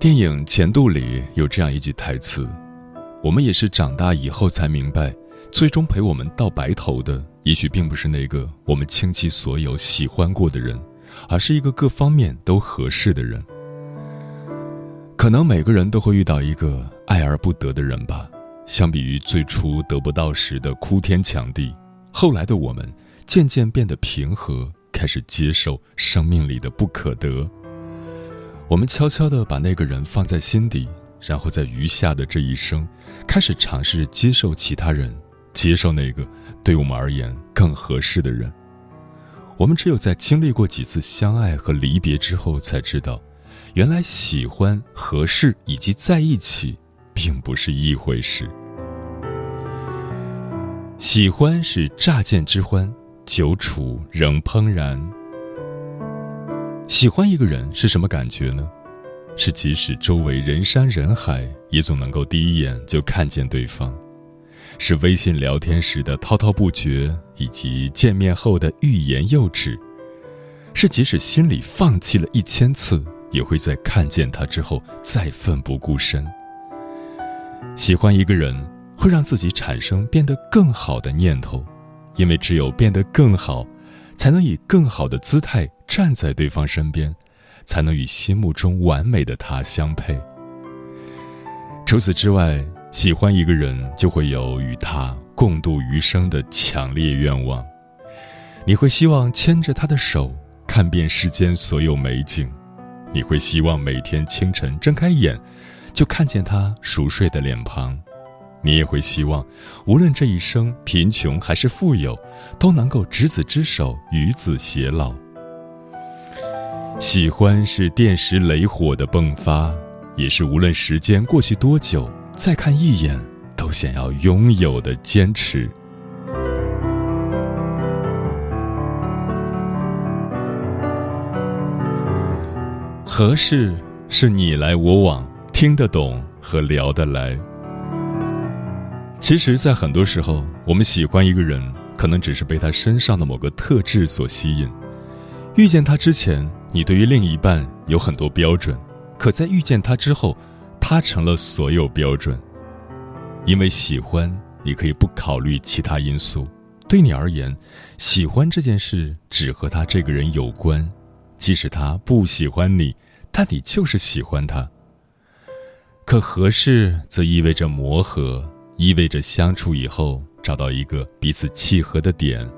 电影《前度》里有这样一句台词：“我们也是长大以后才明白，最终陪我们到白头的，也许并不是那个我们倾其所有喜欢过的人，而是一个各方面都合适的人。可能每个人都会遇到一个爱而不得的人吧。相比于最初得不到时的哭天抢地，后来的我们渐渐变得平和，开始接受生命里的不可得。”我们悄悄地把那个人放在心底，然后在余下的这一生，开始尝试接受其他人，接受那个对我们而言更合适的人。我们只有在经历过几次相爱和离别之后，才知道，原来喜欢、合适以及在一起，并不是一回事。喜欢是乍见之欢，久处仍怦然。喜欢一个人是什么感觉呢？是即使周围人山人海，也总能够第一眼就看见对方；是微信聊天时的滔滔不绝，以及见面后的欲言又止；是即使心里放弃了一千次，也会在看见他之后再奋不顾身。喜欢一个人会让自己产生变得更好的念头，因为只有变得更好。才能以更好的姿态站在对方身边，才能与心目中完美的他相配。除此之外，喜欢一个人就会有与他共度余生的强烈愿望。你会希望牵着他的手，看遍世间所有美景；你会希望每天清晨睁开眼，就看见他熟睡的脸庞。你也会希望，无论这一生贫穷还是富有，都能够执子之手，与子偕老。喜欢是电石雷火的迸发，也是无论时间过去多久，再看一眼都想要拥有的坚持。合适是你来我往，听得懂和聊得来。其实，在很多时候，我们喜欢一个人，可能只是被他身上的某个特质所吸引。遇见他之前，你对于另一半有很多标准，可在遇见他之后，他成了所有标准。因为喜欢，你可以不考虑其他因素。对你而言，喜欢这件事只和他这个人有关，即使他不喜欢你，但你就是喜欢他。可合适，则意味着磨合。意味着相处以后找到一个彼此契合的点。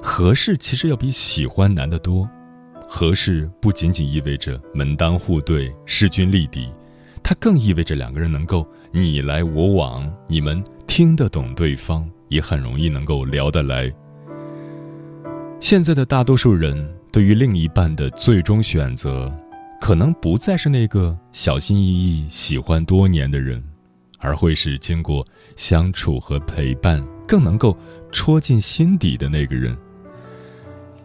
合适其实要比喜欢难得多。合适不仅仅意味着门当户对、势均力敌，它更意味着两个人能够你来我往，你们听得懂对方，也很容易能够聊得来。现在的大多数人对于另一半的最终选择，可能不再是那个小心翼翼喜欢多年的人。而会是经过相处和陪伴，更能够戳进心底的那个人。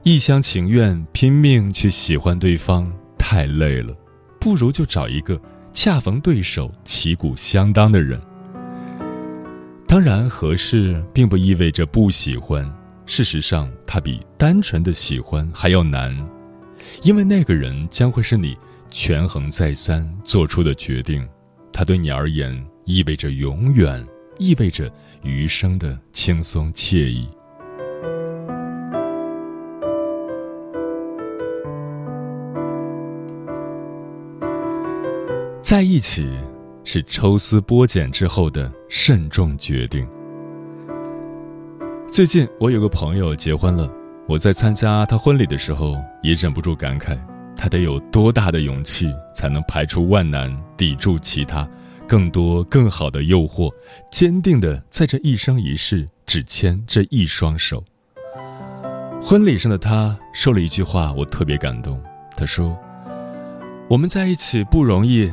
一厢情愿拼命去喜欢对方太累了，不如就找一个恰逢对手、旗鼓相当的人。当然，合适并不意味着不喜欢，事实上，它比单纯的喜欢还要难，因为那个人将会是你权衡再三做出的决定，他对你而言。意味着永远，意味着余生的轻松惬意。在一起是抽丝剥茧之后的慎重决定。最近我有个朋友结婚了，我在参加他婚礼的时候也忍不住感慨，他得有多大的勇气才能排除万难，抵住其他更多更好的诱惑，坚定的在这一生一世只牵这一双手。婚礼上的他说了一句话，我特别感动。他说：“我们在一起不容易，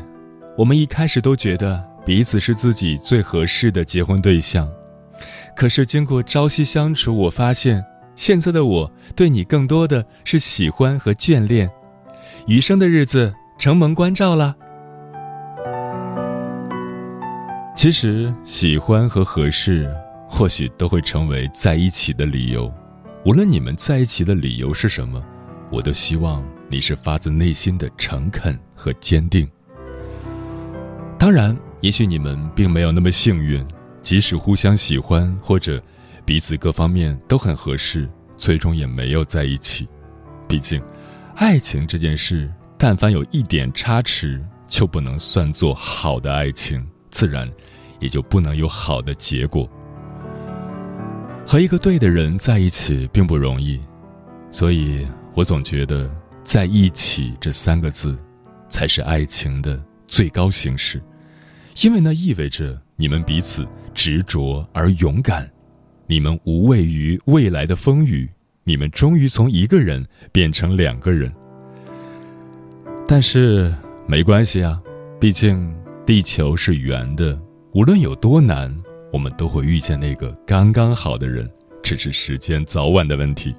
我们一开始都觉得彼此是自己最合适的结婚对象。”可是经过朝夕相处，我发现现在的我对你更多的是喜欢和眷恋，余生的日子承蒙关照了。其实喜欢和合适，或许都会成为在一起的理由。无论你们在一起的理由是什么，我都希望你是发自内心的诚恳和坚定。当然，也许你们并没有那么幸运。即使互相喜欢，或者彼此各方面都很合适，最终也没有在一起。毕竟，爱情这件事，但凡有一点差池，就不能算作好的爱情，自然也就不能有好的结果。和一个对的人在一起并不容易，所以我总觉得“在一起”这三个字，才是爱情的最高形式，因为那意味着你们彼此。执着而勇敢，你们无畏于未来的风雨，你们终于从一个人变成两个人。但是没关系啊，毕竟地球是圆的，无论有多难，我们都会遇见那个刚刚好的人，只是时间早晚的问题。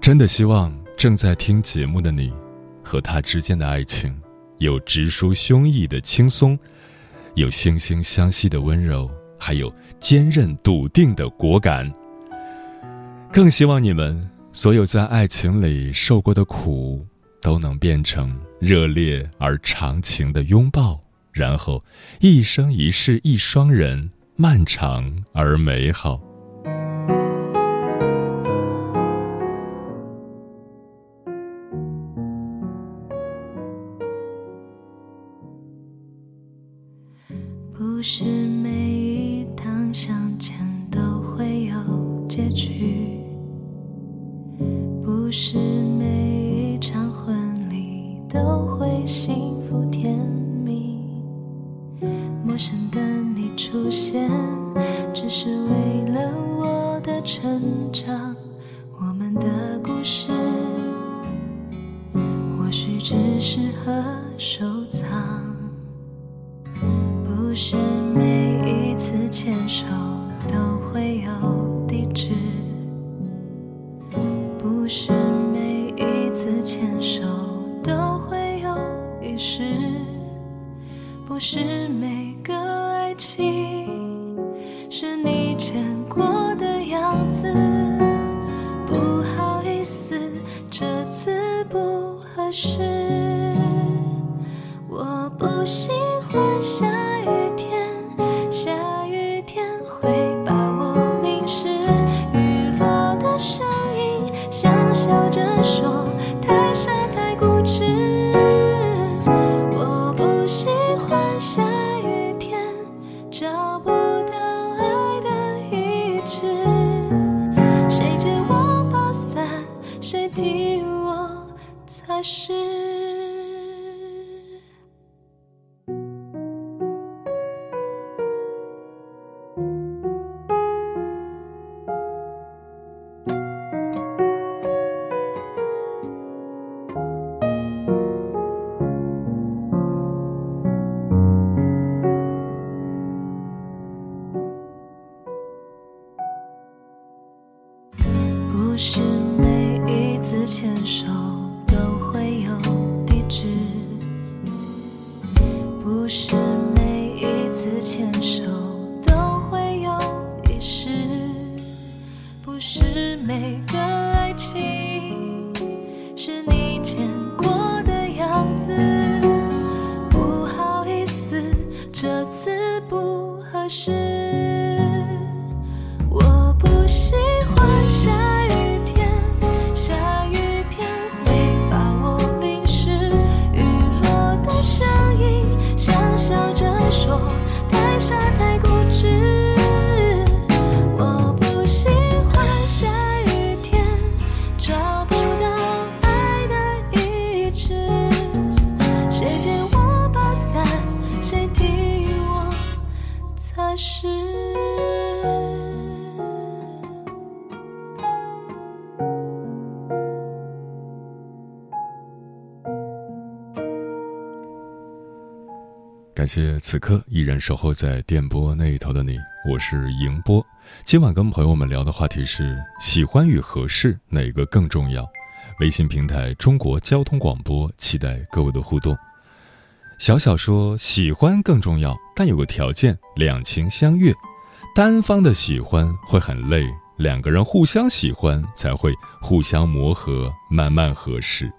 真的希望正在听节目的你，和他之间的爱情，有直抒胸臆的轻松。有惺惺相惜的温柔，还有坚韧笃定的果敢。更希望你们所有在爱情里受过的苦，都能变成热烈而长情的拥抱，然后一生一世一双人，漫长而美好。不是每一次牵手都会有仪式，不是每个爱情是是是感谢此刻依然守候在电波那一头的你，我是迎波。今晚跟朋友们聊的话题是：喜欢与合适哪个更重要？微信平台中国交通广播，期待各位的互动。小小说喜欢更重要，但有个条件：两情相悦。单方的喜欢会很累，两个人互相喜欢才会互相磨合，慢慢合适。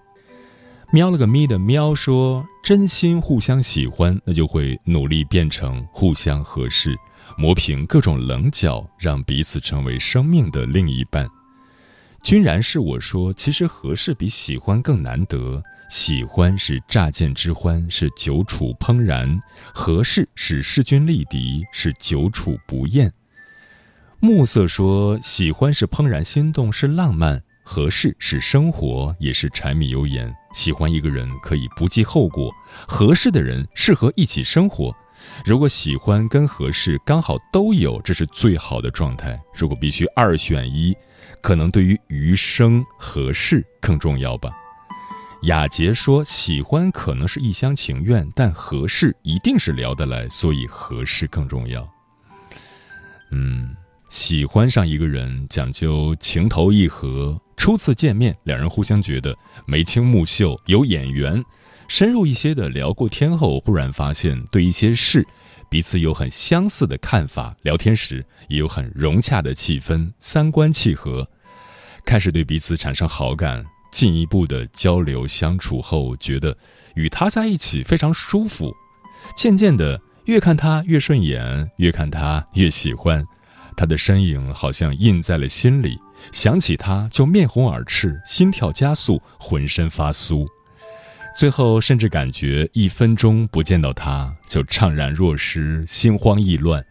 喵了个咪的喵说：“真心互相喜欢，那就会努力变成互相合适，磨平各种棱角，让彼此成为生命的另一半。”君然是我说：“其实合适比喜欢更难得，喜欢是乍见之欢，是久处怦然；合适是势均力敌，是久处不厌。”暮色说：“喜欢是怦然心动，是浪漫。”合适是生活，也是柴米油盐。喜欢一个人可以不计后果，合适的人适合一起生活。如果喜欢跟合适刚好都有，这是最好的状态。如果必须二选一，可能对于余生合适更重要吧。雅洁说：“喜欢可能是一厢情愿，但合适一定是聊得来，所以合适更重要。”嗯。喜欢上一个人讲究情投意合，初次见面，两人互相觉得眉清目秀，有眼缘。深入一些的聊过天后，忽然发现对一些事，彼此有很相似的看法。聊天时也有很融洽的气氛，三观契合，开始对彼此产生好感。进一步的交流相处后，觉得与他在一起非常舒服。渐渐的，越看他越顺眼，越看他越喜欢。他的身影好像印在了心里，想起他就面红耳赤，心跳加速，浑身发酥。最后甚至感觉一分钟不见到他就怅然若失，心慌意乱，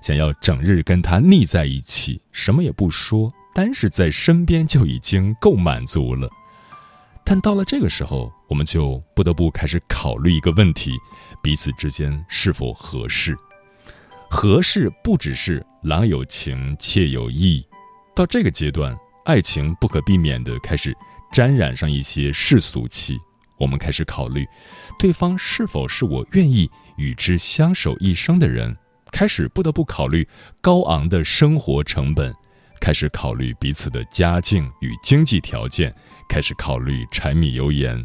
想要整日跟他腻在一起，什么也不说，单是在身边就已经够满足了。但到了这个时候，我们就不得不开始考虑一个问题：彼此之间是否合适？合适不只是郎有情，妾有意，到这个阶段，爱情不可避免的开始沾染上一些世俗气。我们开始考虑，对方是否是我愿意与之相守一生的人，开始不得不考虑高昂的生活成本，开始考虑彼此的家境与经济条件，开始考虑柴米油盐。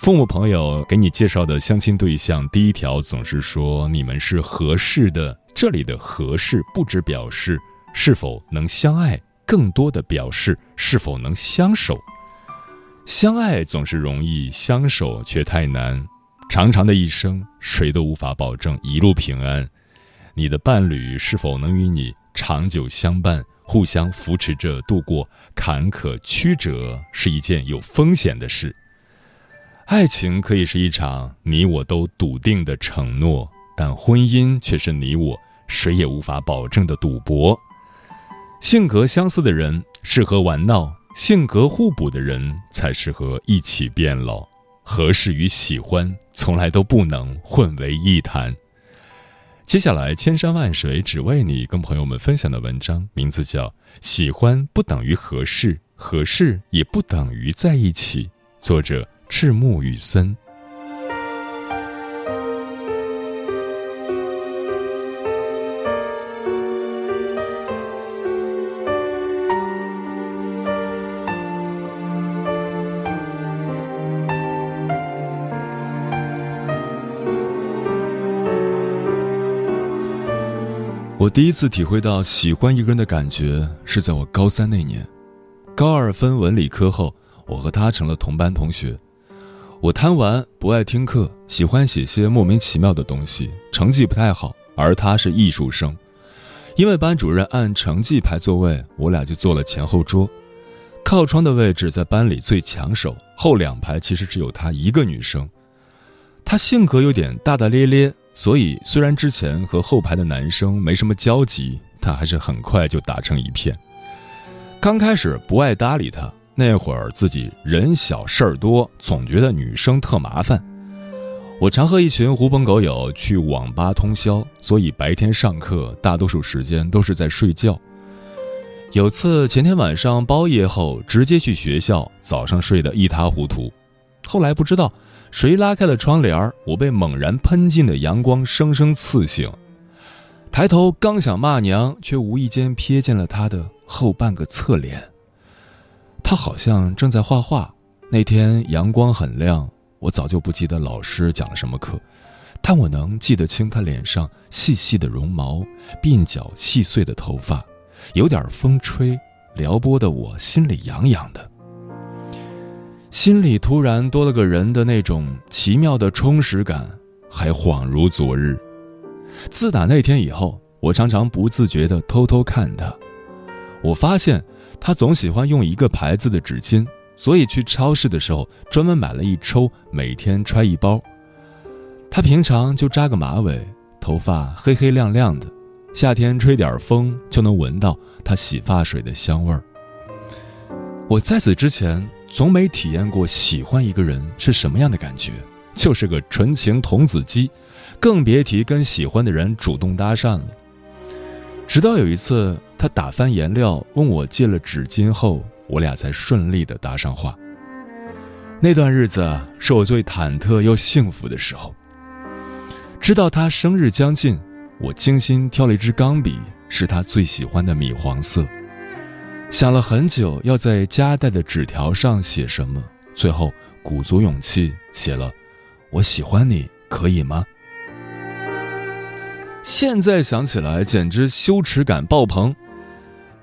父母朋友给你介绍的相亲对象，第一条总是说你们是合适的。这里的合适不只表示是否能相爱，更多的表示是否能相守。相爱总是容易，相守却太难。长长的一生，谁都无法保证一路平安。你的伴侣是否能与你长久相伴，互相扶持着度过坎坷曲折，是一件有风险的事。爱情可以是一场你我都笃定的承诺，但婚姻却是你我谁也无法保证的赌博。性格相似的人适合玩闹，性格互补的人才适合一起变老。合适与喜欢从来都不能混为一谈。接下来，千山万水只为你，跟朋友们分享的文章名字叫《喜欢不等于合适，合适也不等于在一起》，作者。赤木雨森。我第一次体会到喜欢一个人的感觉，是在我高三那年，高二分文理科后，我和他成了同班同学。我贪玩，不爱听课，喜欢写些莫名其妙的东西，成绩不太好。而他是艺术生，因为班主任按成绩排座位，我俩就坐了前后桌。靠窗的位置在班里最抢手，后两排其实只有她一个女生。她性格有点大大咧咧，所以虽然之前和后排的男生没什么交集，但还是很快就打成一片。刚开始不爱搭理他。那会儿自己人小事儿多，总觉得女生特麻烦。我常和一群狐朋狗友去网吧通宵，所以白天上课大多数时间都是在睡觉。有次前天晚上包夜后直接去学校，早上睡得一塌糊涂。后来不知道谁拉开了窗帘我被猛然喷进的阳光生生刺醒。抬头刚想骂娘，却无意间瞥见了她的后半个侧脸。她好像正在画画。那天阳光很亮，我早就不记得老师讲了什么课，但我能记得清她脸上细细的绒毛、鬓角细碎的头发，有点风吹，撩拨的我心里痒痒的。心里突然多了个人的那种奇妙的充实感，还恍如昨日。自打那天以后，我常常不自觉地偷偷看他。我发现他总喜欢用一个牌子的纸巾，所以去超市的时候专门买了一抽，每天揣一包。他平常就扎个马尾，头发黑黑亮亮的，夏天吹点风就能闻到他洗发水的香味儿。我在此之前。从没体验过喜欢一个人是什么样的感觉，就是个纯情童子鸡，更别提跟喜欢的人主动搭讪了。直到有一次，他打翻颜料问我借了纸巾后，我俩才顺利的搭上话。那段日子是我最忐忑又幸福的时候。知道他生日将近，我精心挑了一支钢笔，是他最喜欢的米黄色。想了很久，要在夹带的纸条上写什么，最后鼓足勇气写了：“我喜欢你，可以吗？”现在想起来，简直羞耻感爆棚。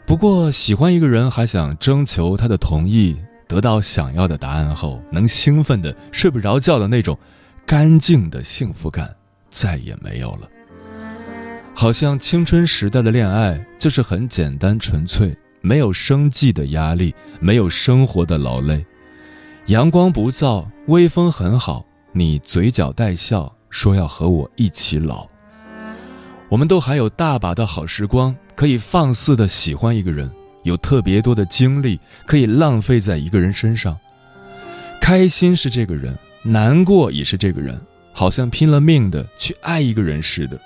不过，喜欢一个人还想征求他的同意，得到想要的答案后，能兴奋的睡不着觉的那种干净的幸福感，再也没有了。好像青春时代的恋爱就是很简单纯粹。没有生计的压力，没有生活的劳累，阳光不燥，微风很好。你嘴角带笑，说要和我一起老。我们都还有大把的好时光，可以放肆的喜欢一个人，有特别多的精力可以浪费在一个人身上。开心是这个人，难过也是这个人，好像拼了命的去爱一个人似的，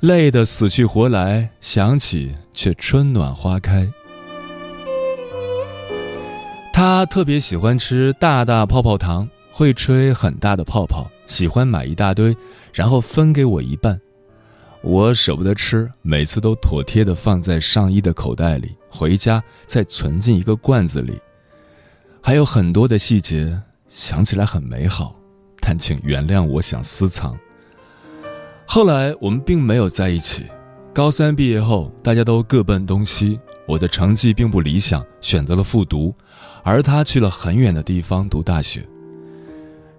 累得死去活来，想起却春暖花开。他特别喜欢吃大大泡泡糖，会吹很大的泡泡，喜欢买一大堆，然后分给我一半。我舍不得吃，每次都妥帖地放在上衣的口袋里，回家再存进一个罐子里。还有很多的细节，想起来很美好，但请原谅我想私藏。后来我们并没有在一起。高三毕业后，大家都各奔东西，我的成绩并不理想，选择了复读。而他去了很远的地方读大学。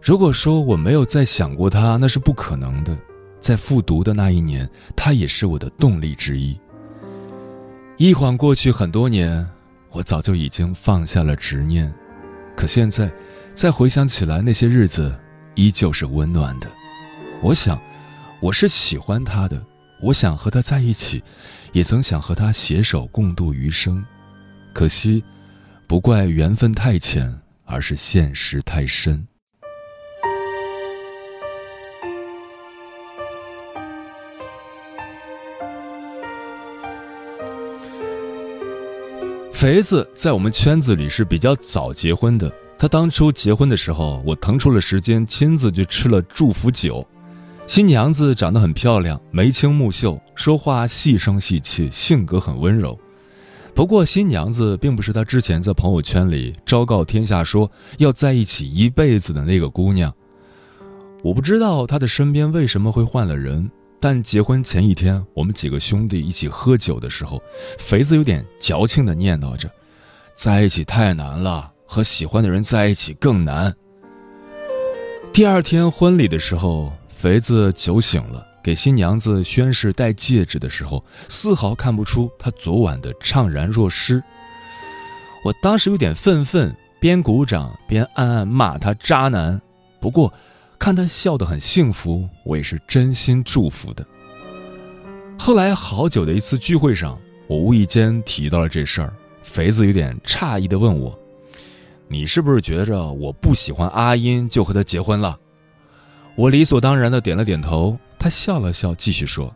如果说我没有再想过他，那是不可能的。在复读的那一年，他也是我的动力之一。一晃过去很多年，我早就已经放下了执念，可现在，再回想起来，那些日子依旧是温暖的。我想，我是喜欢他的，我想和他在一起，也曾想和他携手共度余生，可惜。不怪缘分太浅，而是现实太深。肥子在我们圈子里是比较早结婚的。他当初结婚的时候，我腾出了时间，亲自去吃了祝福酒。新娘子长得很漂亮，眉清目秀，说话细声细气，性格很温柔。不过，新娘子并不是他之前在朋友圈里昭告天下说要在一起一辈子的那个姑娘。我不知道他的身边为什么会换了人，但结婚前一天，我们几个兄弟一起喝酒的时候，肥子有点矫情的念叨着：“在一起太难了，和喜欢的人在一起更难。”第二天婚礼的时候，肥子酒醒了。给新娘子宣誓戴戒指的时候，丝毫看不出她昨晚的怅然若失。我当时有点愤愤，边鼓掌边暗暗骂他渣男。不过，看他笑得很幸福，我也是真心祝福的。后来好久的一次聚会上，我无意间提到了这事儿，肥子有点诧异地问我：“你是不是觉着我不喜欢阿音就和她结婚了？”我理所当然地点了点头。他笑了笑，继续说：“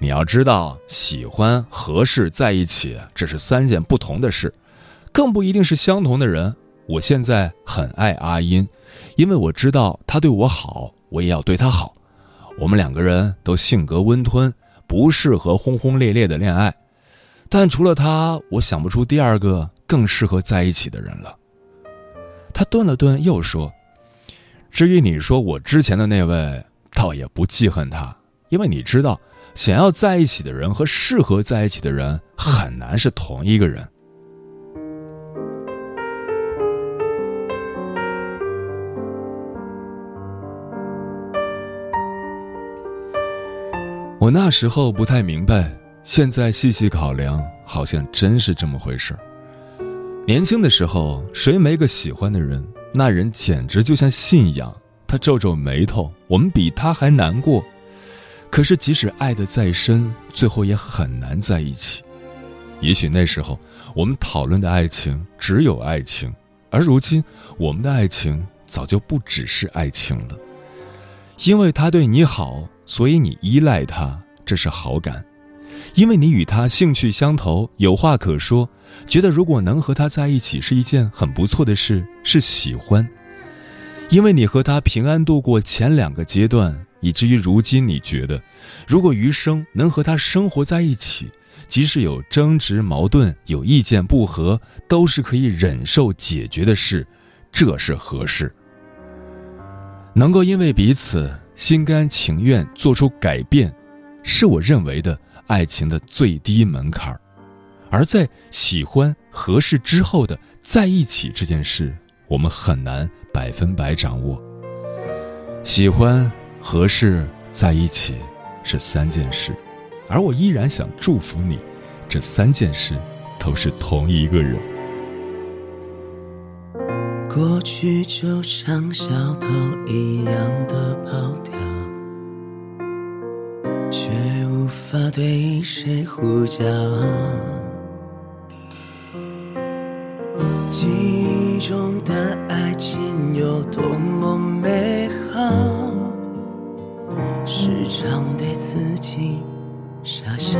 你要知道，喜欢、合适、在一起，这是三件不同的事，更不一定是相同的人。我现在很爱阿音，因为我知道他对我好，我也要对他好。我们两个人都性格温吞，不适合轰轰烈烈的恋爱。但除了他，我想不出第二个更适合在一起的人了。他顿了顿，又说：“至于你说我之前的那位，倒也不记恨他，因为你知道，想要在一起的人和适合在一起的人，很难是同一个人。”我那时候不太明白，现在细细考量，好像真是这么回事年轻的时候，谁没个喜欢的人？那人简直就像信仰。他皱皱眉头，我们比他还难过。可是即使爱得再深，最后也很难在一起。也许那时候我们讨论的爱情只有爱情，而如今我们的爱情早就不只是爱情了。因为他对你好。所以你依赖他，这是好感，因为你与他兴趣相投，有话可说，觉得如果能和他在一起是一件很不错的事，是喜欢。因为你和他平安度过前两个阶段，以至于如今你觉得，如果余生能和他生活在一起，即使有争执、矛盾、有意见不合，都是可以忍受解决的事，这是合适。能够因为彼此。心甘情愿做出改变，是我认为的爱情的最低门槛。而在喜欢合适之后的在一起这件事，我们很难百分百掌握。喜欢、合适、在一起是三件事，而我依然想祝福你，这三件事都是同一个人。过去就像小偷一样的跑掉，却无法对谁呼叫。记忆中的爱情有多么美好，时常对自己傻笑。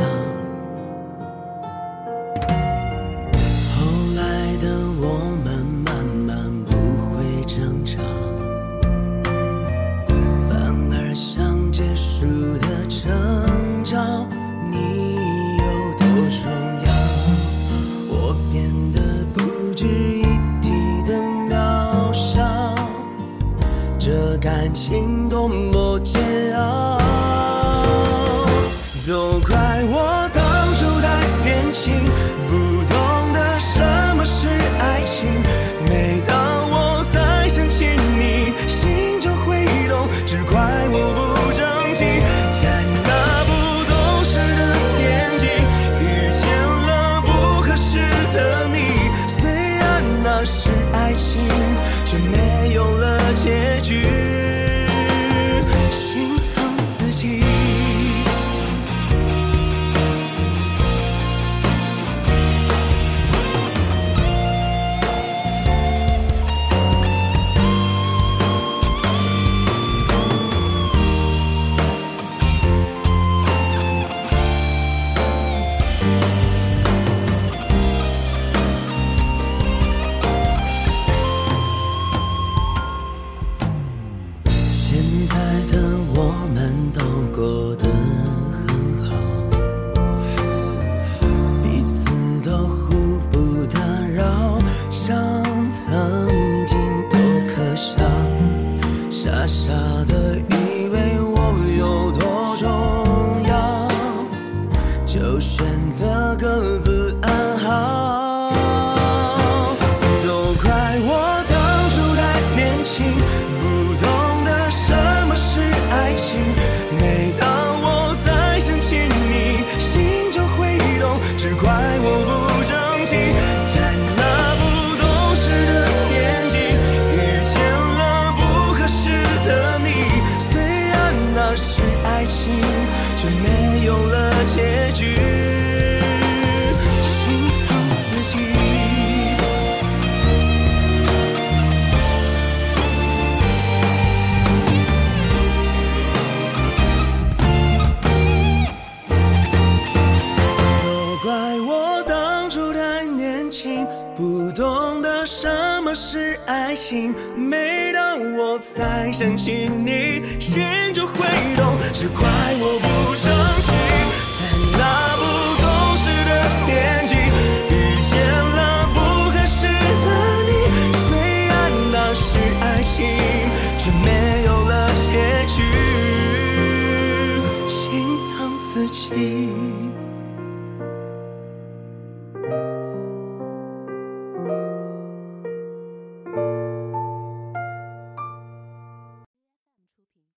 想起你，